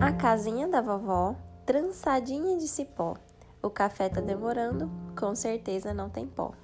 A casinha da vovó, trançadinha de cipó. O café tá demorando, com certeza não tem pó.